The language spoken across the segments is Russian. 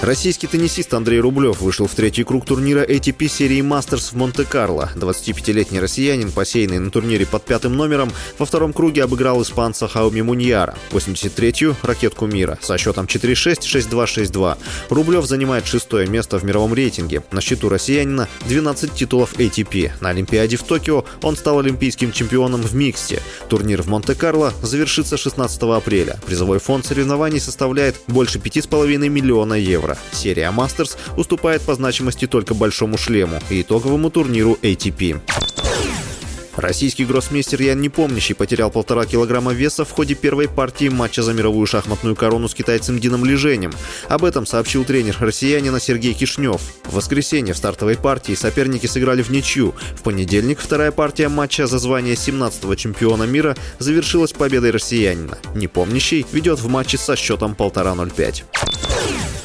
Российский теннисист Андрей Рублев вышел в третий круг турнира ATP серии Мастерс в Монте-Карло. 25-летний россиянин, посеянный на турнире под пятым номером, во втором круге обыграл испанца Хауми Муньяра, 83-ю ракетку мира, со счетом 4-6, 6-2, 6-2. Рублев занимает шестое место в мировом рейтинге. На счету россиянина 12 титулов ATP. На Олимпиаде в Токио он стал олимпийским чемпионом в миксте. Турнир в Монте-Карло завершится 16 апреля. Призовой фонд соревнований составляет больше 5,5 миллиона евро евро. Серия Мастерс уступает по значимости только Большому шлему и итоговому турниру ATP. Российский гроссмейстер Ян Непомнящий потерял полтора килограмма веса в ходе первой партии матча за мировую шахматную корону с китайцем Дином Леженем. Об этом сообщил тренер россиянина Сергей Кишнев. В воскресенье в стартовой партии соперники сыграли в ничью. В понедельник вторая партия матча за звание 17-го чемпиона мира завершилась победой россиянина. Непомнящий ведет в матче со счетом 1,5-0-5.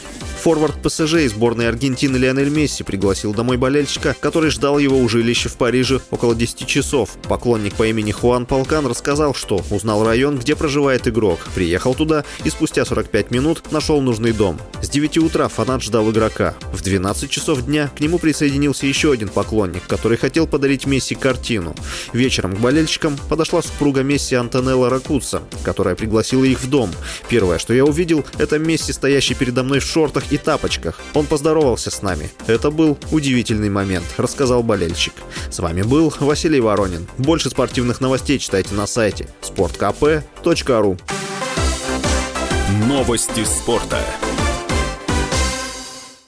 Форвард ПСЖ из сборной Аргентины Лионель Месси пригласил домой болельщика, который ждал его у жилища в Париже около 10 часов. Поклонник по имени Хуан Полкан рассказал, что узнал район, где проживает игрок, приехал туда и спустя 45 минут нашел нужный дом. С 9 утра фанат ждал игрока. В 12 часов дня к нему присоединился еще один поклонник, который хотел подарить Месси картину. Вечером к болельщикам подошла супруга Месси Антонелла Ракуца, которая пригласила их в дом. Первое, что я увидел, это Месси, стоящий передо мной в шортах и тапочках. Он поздоровался с нами. Это был удивительный момент, рассказал болельщик. С вами был Василий Воронин. Больше спортивных новостей читайте на сайте sportkp.ru Новости спорта.